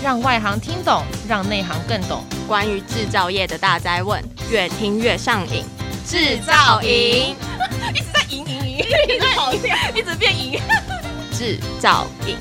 让外行听懂，让内行更懂。关于制造业的大灾问，越听越上瘾。制造营 一直在赢赢赢，一直跑掉，一直变赢。制造营。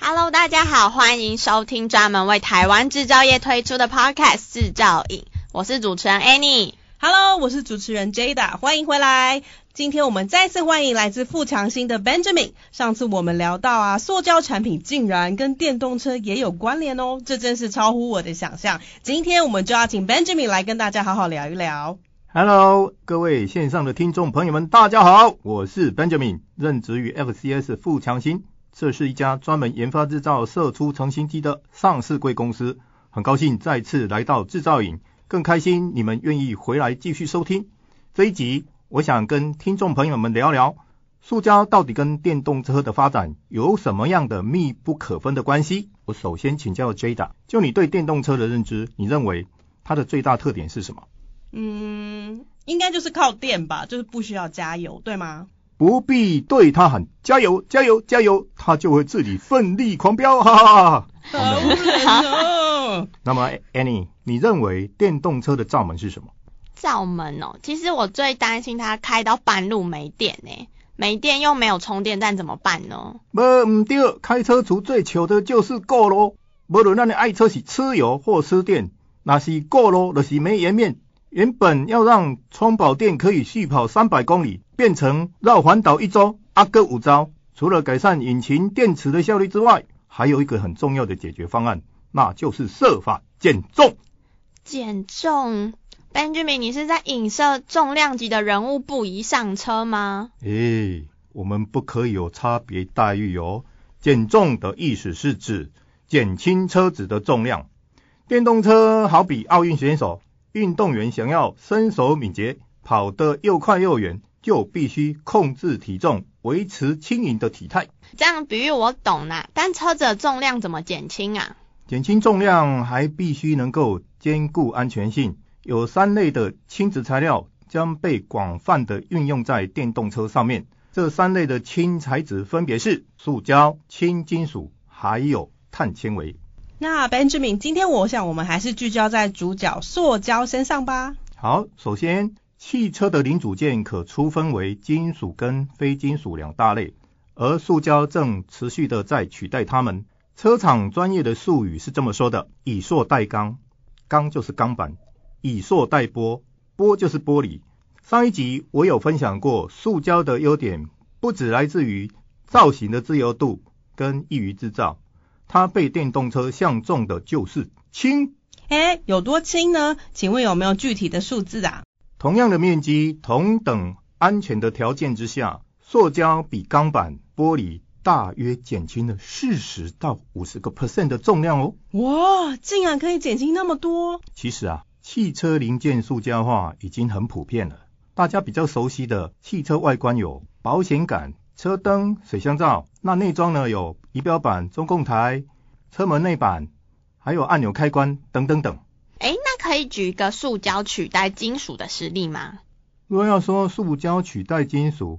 Hello，大家好，欢迎收听专门为台湾制造业推出的 Podcast《制造营》，我是主持人 Annie。Hello，我是主持人 Jada，欢迎回来。今天我们再次欢迎来自富强兴的 Benjamin。上次我们聊到啊，塑胶产品竟然跟电动车也有关联哦，这真是超乎我的想象。今天我们就要请 Benjamin 来跟大家好好聊一聊。Hello，各位线上的听众朋友们，大家好，我是 Benjamin，任职于 FCS 富强兴，这是一家专门研发制造射出成型机的上市柜公司。很高兴再次来到制造营。更开心，你们愿意回来继续收听这一集。我想跟听众朋友们聊聊，塑胶到底跟电动车的发展有什么样的密不可分的关系？我首先请教 Jada，就你对电动车的认知，你认为它的最大特点是什么？嗯，应该就是靠电吧，就是不需要加油，对吗？不必对它喊加油，加油，加油，它就会自己奋力狂飙，哈哈哈。好那么 Annie，你认为电动车的罩门是什么？罩门哦，其实我最担心它开到半路没电呢，没电又没有充电站怎么办呢？不唔对，开车族最糗的就是过咯。无论咱的爱车是吃油或吃电，那是过咯，就是没颜面。原本要让充饱电可以续跑三百公里，变成绕环岛一周，阿哥五招。除了改善引擎电池的效率之外，还有一个很重要的解决方案，那就是设法减重。减重，Benjamin，你是在影射重量级的人物不宜上车吗？诶、欸，我们不可以有差别待遇哦。减重的意思是指减轻车子的重量。电动车好比奥运选手。运动员想要身手敏捷，跑得又快又远，就必须控制体重，维持轻盈的体态。这样比喻我懂啦，但车子的重量怎么减轻啊？减轻重量还必须能够兼顾安全性。有三类的轻质材料将被广泛的运用在电动车上面。这三类的轻材质分别是塑胶、轻金属，还有碳纤维。那 Benjamin，今天我想我们还是聚焦在主角塑胶身上吧。好，首先，汽车的零组件可粗分为金属跟非金属两大类，而塑胶正持续的在取代它们。车厂专业的术语是这么说的：以塑代钢，钢就是钢板；以塑代玻，玻就是玻璃。上一集我有分享过，塑胶的优点不只来自于造型的自由度跟易于制造。它被电动车相中的就是轻，诶，有多轻呢？请问有没有具体的数字啊？同样的面积，同等安全的条件之下，塑胶比钢板、玻璃大约减轻了四十到五十个 percent 的重量哦。哇，竟然可以减轻那么多！其实啊，汽车零件塑胶化已经很普遍了。大家比较熟悉的汽车外观有保险杆。车灯、水箱罩，那内装呢？有仪表板、中控台、车门内板，还有按钮开关等等等。诶，那可以举一个塑胶取代金属的实例吗？如果要说塑胶取代金属，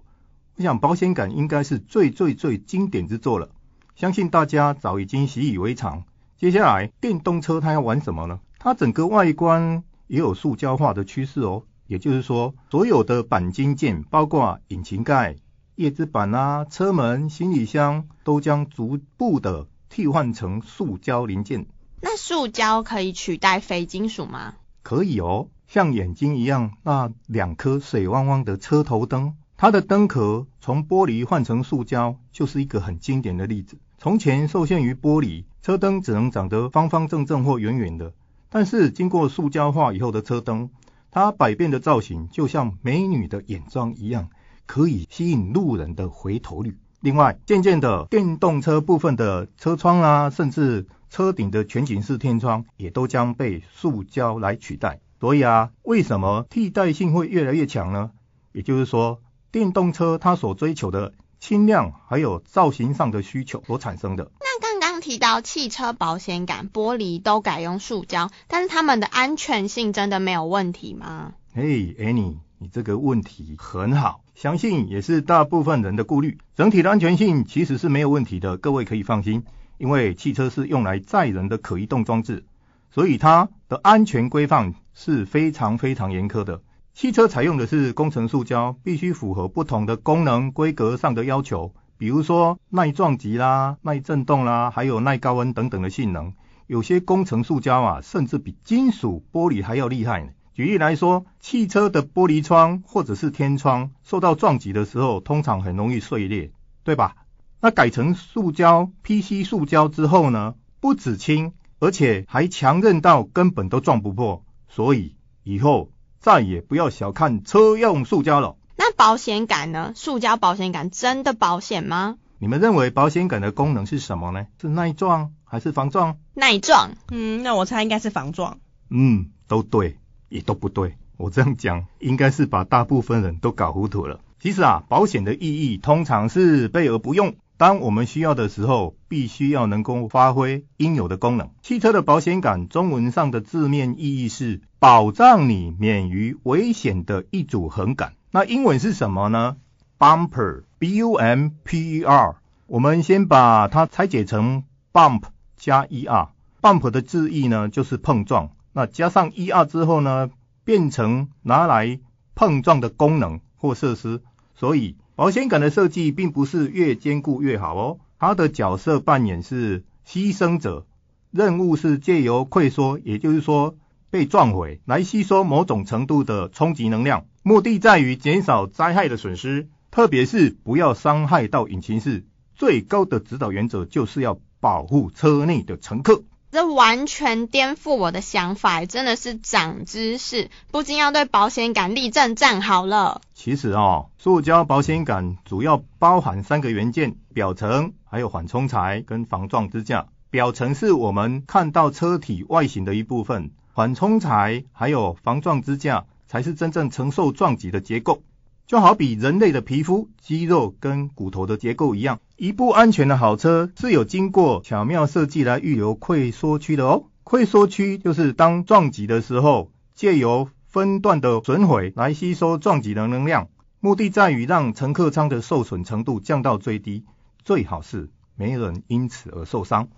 我想保险杆应该是最最最经典之作了，相信大家早已经习以为常。接下来，电动车它要玩什么呢？它整个外观也有塑胶化的趋势哦，也就是说，所有的钣金件，包括引擎盖。叶子板啊，车门、行李箱都将逐步的替换成塑胶零件。那塑胶可以取代非金属吗？可以哦，像眼睛一样，那两颗水汪汪的车头灯，它的灯壳从玻璃换成塑胶，就是一个很经典的例子。从前受限于玻璃，车灯只能长得方方正正或圆圆的，但是经过塑胶化以后的车灯，它百变的造型就像美女的眼妆一样。可以吸引路人的回头率。另外，渐渐的，电动车部分的车窗啊，甚至车顶的全景式天窗，也都将被塑胶来取代。所以啊，为什么替代性会越来越强呢？也就是说，电动车它所追求的轻量，还有造型上的需求所产生的。那刚刚提到汽车保险杆、玻璃都改用塑胶，但是它们的安全性真的没有问题吗？嘿，Annie，你这个问题很好，相信也是大部分人的顾虑。整体的安全性其实是没有问题的，各位可以放心，因为汽车是用来载人的可移动装置，所以它的安全规范是非常非常严苛的。汽车采用的是工程塑胶，必须符合不同的功能规格上的要求，比如说耐撞击啦、耐震动啦，还有耐高温等等的性能。有些工程塑胶啊，甚至比金属玻璃还要厉害呢。举例来说，汽车的玻璃窗或者是天窗受到撞击的时候，通常很容易碎裂，对吧？那改成塑胶 PC 塑胶之后呢，不止轻，而且还强韧到根本都撞不破，所以以后。再也不要小看车用塑胶了。那保险杆呢？塑胶保险杆真的保险吗？你们认为保险杆的功能是什么呢？是耐撞还是防撞？耐撞。嗯，那我猜应该是防撞。嗯，都对，也都不对。我这样讲，应该是把大部分人都搞糊涂了。其实啊，保险的意义通常是备而不用。当我们需要的时候，必须要能够发挥应有的功能。汽车的保险杆，中文上的字面意义是保障你免于危险的一组横杆。那英文是什么呢？Bumper，B-U-M-P-E-R。我们先把它拆解成 bump 加 er。bump 的字义呢，就是碰撞。那加上 er 之后呢，变成拿来碰撞的功能或设施。所以保险杆的设计并不是越坚固越好哦，它的角色扮演是牺牲者，任务是借由溃缩，也就是说被撞毁，来吸收某种程度的冲击能量，目的在于减少灾害的损失，特别是不要伤害到引擎室。最高的指导原则就是要保护车内的乘客。这完全颠覆我的想法，真的是长知识，不禁要对保险杆立正站好了。其实哦，塑胶保险杆主要包含三个元件：表层、还有缓冲材跟防撞支架。表层是我们看到车体外形的一部分，缓冲材还有防撞支架才是真正承受撞击的结构。就好比人类的皮肤、肌肉跟骨头的结构一样，一部安全的好车是有经过巧妙设计来预留溃缩区的哦。溃缩区就是当撞击的时候，借由分段的损毁来吸收撞击的能量，目的在于让乘客舱的受损程度降到最低，最好是没人因此而受伤。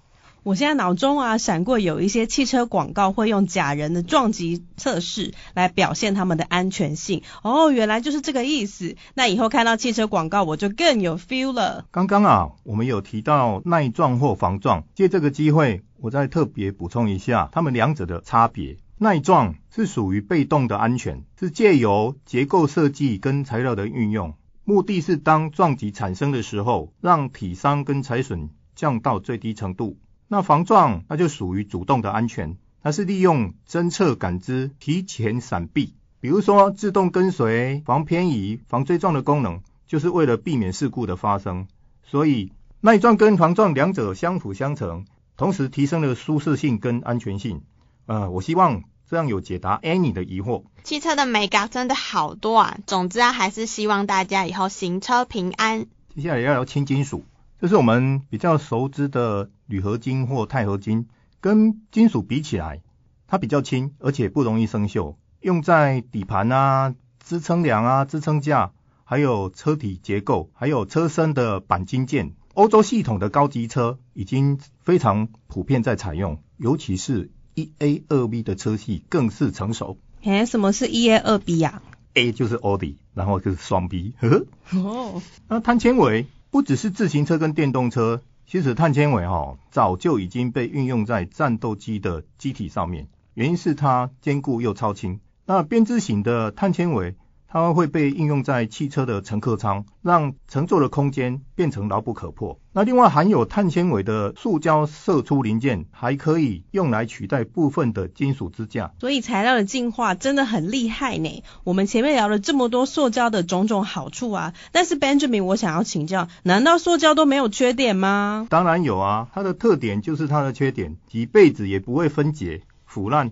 我现在脑中啊闪过有一些汽车广告会用假人的撞击测试来表现他们的安全性。哦，原来就是这个意思。那以后看到汽车广告我就更有 feel 了。刚刚啊，我们有提到耐撞或防撞，借这个机会我再特别补充一下它们两者的差别。耐撞是属于被动的安全，是借由结构设计跟材料的运用，目的是当撞击产生的时候，让体伤跟财损降到最低程度。那防撞那就属于主动的安全，它是利用侦测感知提前闪避，比如说自动跟随、防偏移、防追撞的功能，就是为了避免事故的发生。所以耐撞跟防撞两者相辅相成，同时提升了舒适性跟安全性。呃，我希望这样有解答 Annie 的疑惑。汽车的美感真的好多啊，总之啊，还是希望大家以后行车平安。接下来要聊轻金属。这是我们比较熟知的铝合金或钛合金，跟金属比起来，它比较轻，而且不容易生锈，用在底盘啊、支撑梁啊、支撑架，还有车体结构，还有车身的钣金件。欧洲系统的高级车已经非常普遍在采用，尤其是一 A 二 B 的车系更是成熟。诶，什么是一 A 二 B 呀？A 就是奥迪，然后就是双 B。呵呵。哦。那碳纤维。不只是自行车跟电动车，其实碳纤维哈早就已经被运用在战斗机的机体上面，原因是它坚固又超轻。那编织型的碳纤维。它会被应用在汽车的乘客舱，让乘坐的空间变成牢不可破。那另外含有碳纤维的塑胶射出零件，还可以用来取代部分的金属支架。所以材料的进化真的很厉害呢。我们前面聊了这么多塑胶的种种好处啊，但是 Benjamin，我想要请教，难道塑胶都没有缺点吗？当然有啊，它的特点就是它的缺点，几辈子也不会分解、腐烂。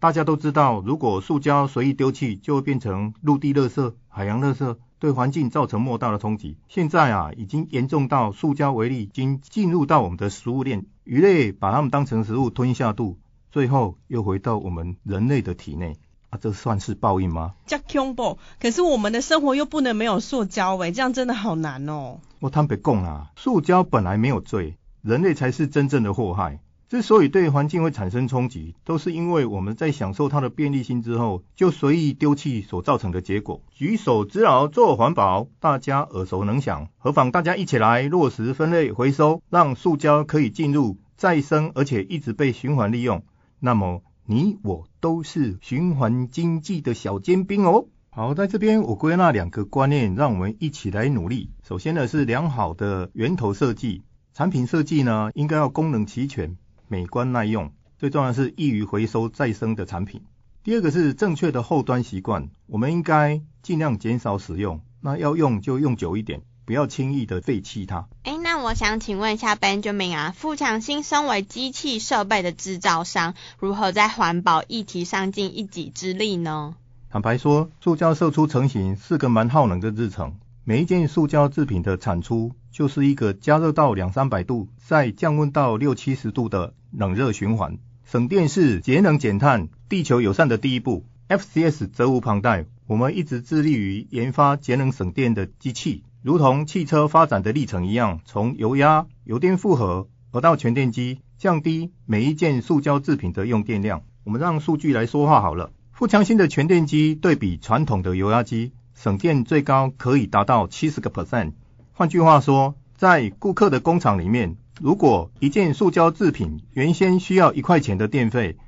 大家都知道，如果塑胶随意丢弃，就会变成陆地垃圾、海洋垃圾，对环境造成莫大的冲击。现在啊，已经严重到塑胶微粒已经进入到我们的食物链，鱼类把它们当成食物吞下肚，最后又回到我们人类的体内。啊，这算是报应吗？叫恐怖，可是我们的生活又不能没有塑胶诶，这样真的好难哦。我坦白讲啊，塑胶本来没有罪，人类才是真正的祸害。之所以对环境会产生冲击，都是因为我们在享受它的便利性之后，就随意丢弃所造成的结果。举手之劳做环保，大家耳熟能详，何妨大家一起来落实分类回收，让塑胶可以进入再生，而且一直被循环利用。那么你我都是循环经济的小尖兵哦。好，在这边我归纳两个观念，让我们一起来努力。首先呢是良好的源头设计，产品设计呢应该要功能齐全。美观耐用，最重要的是易于回收再生的产品。第二个是正确的后端习惯，我们应该尽量减少使用，那要用就用久一点，不要轻易的废弃它。哎，那我想请问一下 Benjamin 啊，富强新身为机器设备的制造商，如何在环保议题上尽一己之力呢？坦白说，塑胶射出成型是个蛮耗能的日程。每一件塑胶制品的产出，就是一个加热到两三百度，再降温到六七十度的冷热循环。省电是节能减碳、地球友善的第一步。FCS 责无旁贷，我们一直致力于研发节能省电的机器，如同汽车发展的历程一样，从油压、油电负荷，而到全电机，降低每一件塑胶制品的用电量。我们让数据来说话好了。富强新的全电机对比传统的油压机。省电最高可以达到七十个 percent。换句话说，在顾客的工厂里面，如果一件塑胶制品原先需要一块钱的电费，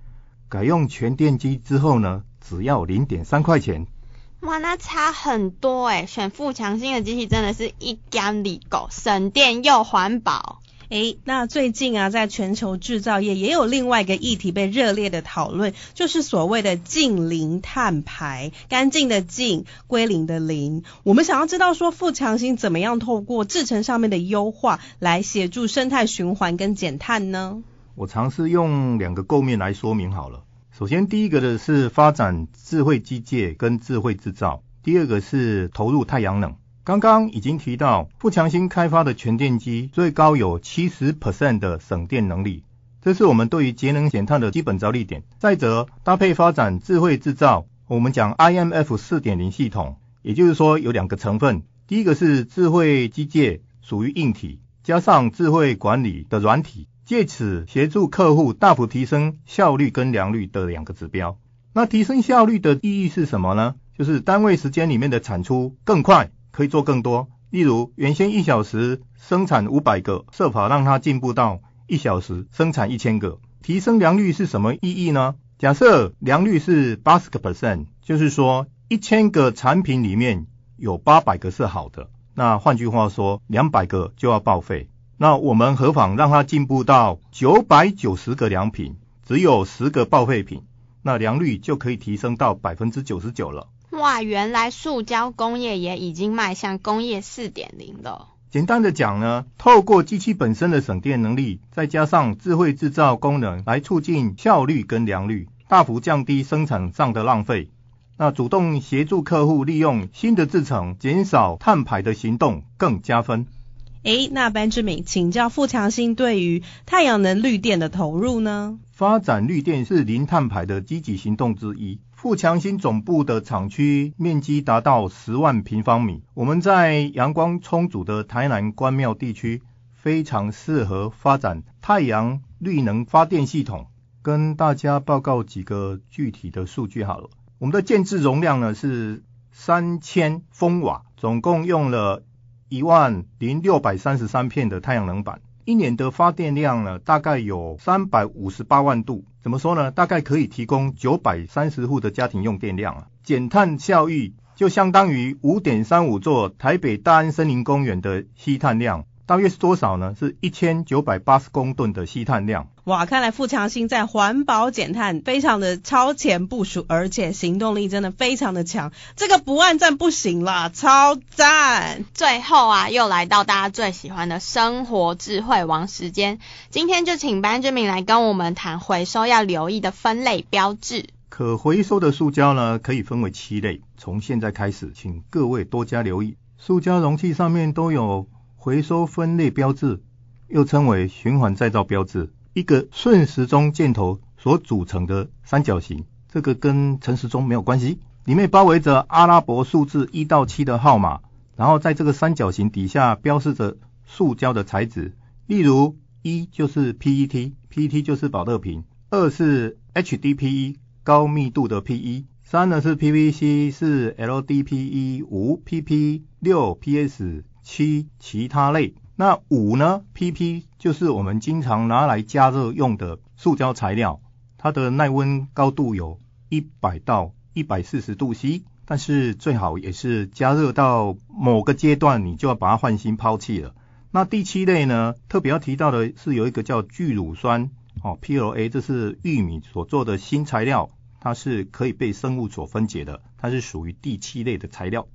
改用全电机之后呢，只要零点三块钱。哇，那差很多诶，选富强兴的机器真的是一干二够，省电又环保。诶，那最近啊，在全球制造业也有另外一个议题被热烈的讨论，就是所谓的净零碳排，干净的净，归零的零。我们想要知道说，富强兴怎么样透过制程上面的优化，来协助生态循环跟减碳呢？我尝试用两个构面来说明好了。首先，第一个的是发展智慧机械跟智慧制造，第二个是投入太阳能。刚刚已经提到，富强新开发的全电机最高有七十 percent 的省电能力，这是我们对于节能减碳的基本着力点。再者，搭配发展智慧制造，我们讲 IMF 四点零系统，也就是说有两个成分，第一个是智慧机械，属于硬体，加上智慧管理的软体，借此协助客户大幅提升效率跟良率的两个指标。那提升效率的意义是什么呢？就是单位时间里面的产出更快。可以做更多，例如原先一小时生产五百个，设法让它进步到一小时生产一千个。提升良率是什么意义呢？假设良率是八十个 percent，就是说一千个产品里面有八百个是好的。那换句话说，两百个就要报废。那我们何妨让它进步到九百九十个良品，只有十个报废品，那良率就可以提升到百分之九十九了。哇，原来塑胶工业也已经迈向工业四点零了。简单的讲呢，透过机器本身的省电能力，再加上智慧制造功能，来促进效率跟良率，大幅降低生产上的浪费。那主动协助客户利用新的制程，减少碳排的行动更加分。诶，那 Benjamin，请教富强兴对于太阳能绿电的投入呢？发展绿电是零碳排的积极行动之一。富强兴总部的厂区面积达到十万平方米，我们在阳光充足的台南关庙地区，非常适合发展太阳绿能发电系统。跟大家报告几个具体的数据好了，我们的建置容量呢是三千风瓦，总共用了一万零六百三十三片的太阳能板。一年的发电量呢，大概有三百五十八万度。怎么说呢？大概可以提供九百三十户的家庭用电量啊。减碳效益就相当于五点三五座台北大安森林公园的吸碳量。大约是多少呢？是一千九百八十公吨的吸碳量。哇，看来富强星在环保减碳非常的超前部署，而且行动力真的非常的强。这个不按赞不行啦，超赞！最后啊，又来到大家最喜欢的生活智慧王时间。今天就请 Benjamin 来跟我们谈回收要留意的分类标志。可回收的塑胶呢，可以分为七类。从现在开始，请各位多加留意，塑胶容器上面都有回收分类标志。又称为循环再造标志，一个顺时钟箭头所组成的三角形。这个跟陈时中没有关系，里面包围着阿拉伯数字一到七的号码，然后在这个三角形底下标示着塑胶的材质，例如一就是 PET，PET 就是宝乐瓶；二是 HDPE 高密度的 PE；三呢是 PVC 是 LDPE；五 PP；六 PS；七其他类。那五呢？PP 就是我们经常拿来加热用的塑胶材料。它的耐温高度有一百到一百四十度 C，但是最好也是加热到某个阶段，你就要把它换新抛弃了。那第七类呢，特别要提到的是有一个叫聚乳酸哦，PLA，这是玉米所做的新材料，它是可以被生物所分解的，它是属于第七类的材料。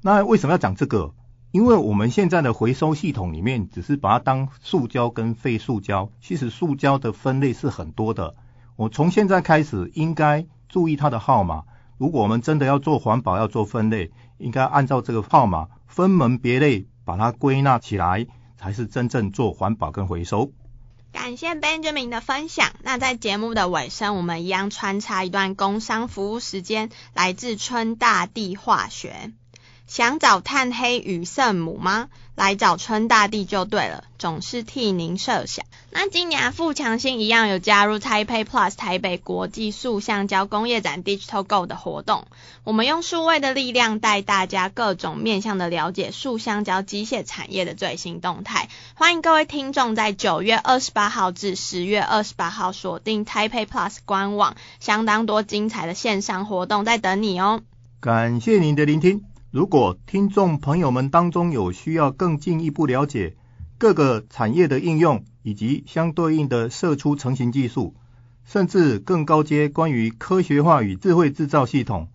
那为什么要讲这个？因为我们现在的回收系统里面只是把它当塑胶跟废塑胶，其实塑胶的分类是很多的。我从现在开始应该注意它的号码。如果我们真的要做环保，要做分类，应该按照这个号码分门别类，把它归纳起来，才是真正做环保跟回收。感谢 Benjamin 的分享。那在节目的尾声，我们一样穿插一段工商服务时间，来自春大地化学。想找炭黑与圣母吗？来找春大地就对了，总是替您设想。那今年富强新一样有加入 Taipei Plus 台北国际塑橡胶工业展 Digital Go 的活动，我们用数位的力量带大家各种面向的了解塑橡胶机械产业的最新动态。欢迎各位听众在九月二十八号至十月二十八号锁定 Taipei Plus 官网，相当多精彩的线上活动在等你哦。感谢您的聆听。如果听众朋友们当中有需要更进一步了解各个产业的应用以及相对应的射出成型技术，甚至更高阶关于科学化与智慧制造系统，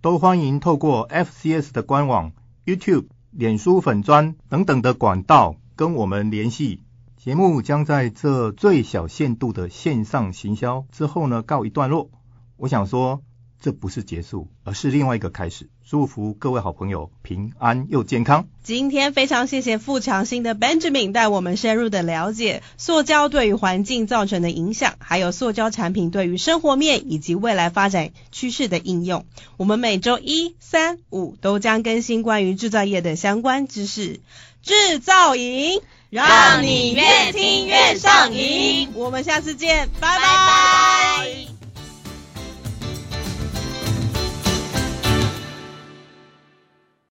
都欢迎透过 FCS 的官网、YouTube、脸书粉砖等等的管道跟我们联系。节目将在这最小限度的线上行销之后呢，告一段落。我想说。这不是结束，而是另外一个开始。祝福各位好朋友平安又健康。今天非常谢谢富强新的 Benjamin 带我们深入的了解塑胶对于环境造成的影响，还有塑胶产品对于生活面以及未来发展趋势的应用。我们每周一、三、五都将更新关于制造业的相关知识。制造营，让你越听越上瘾。我们下次见，拜拜。拜拜。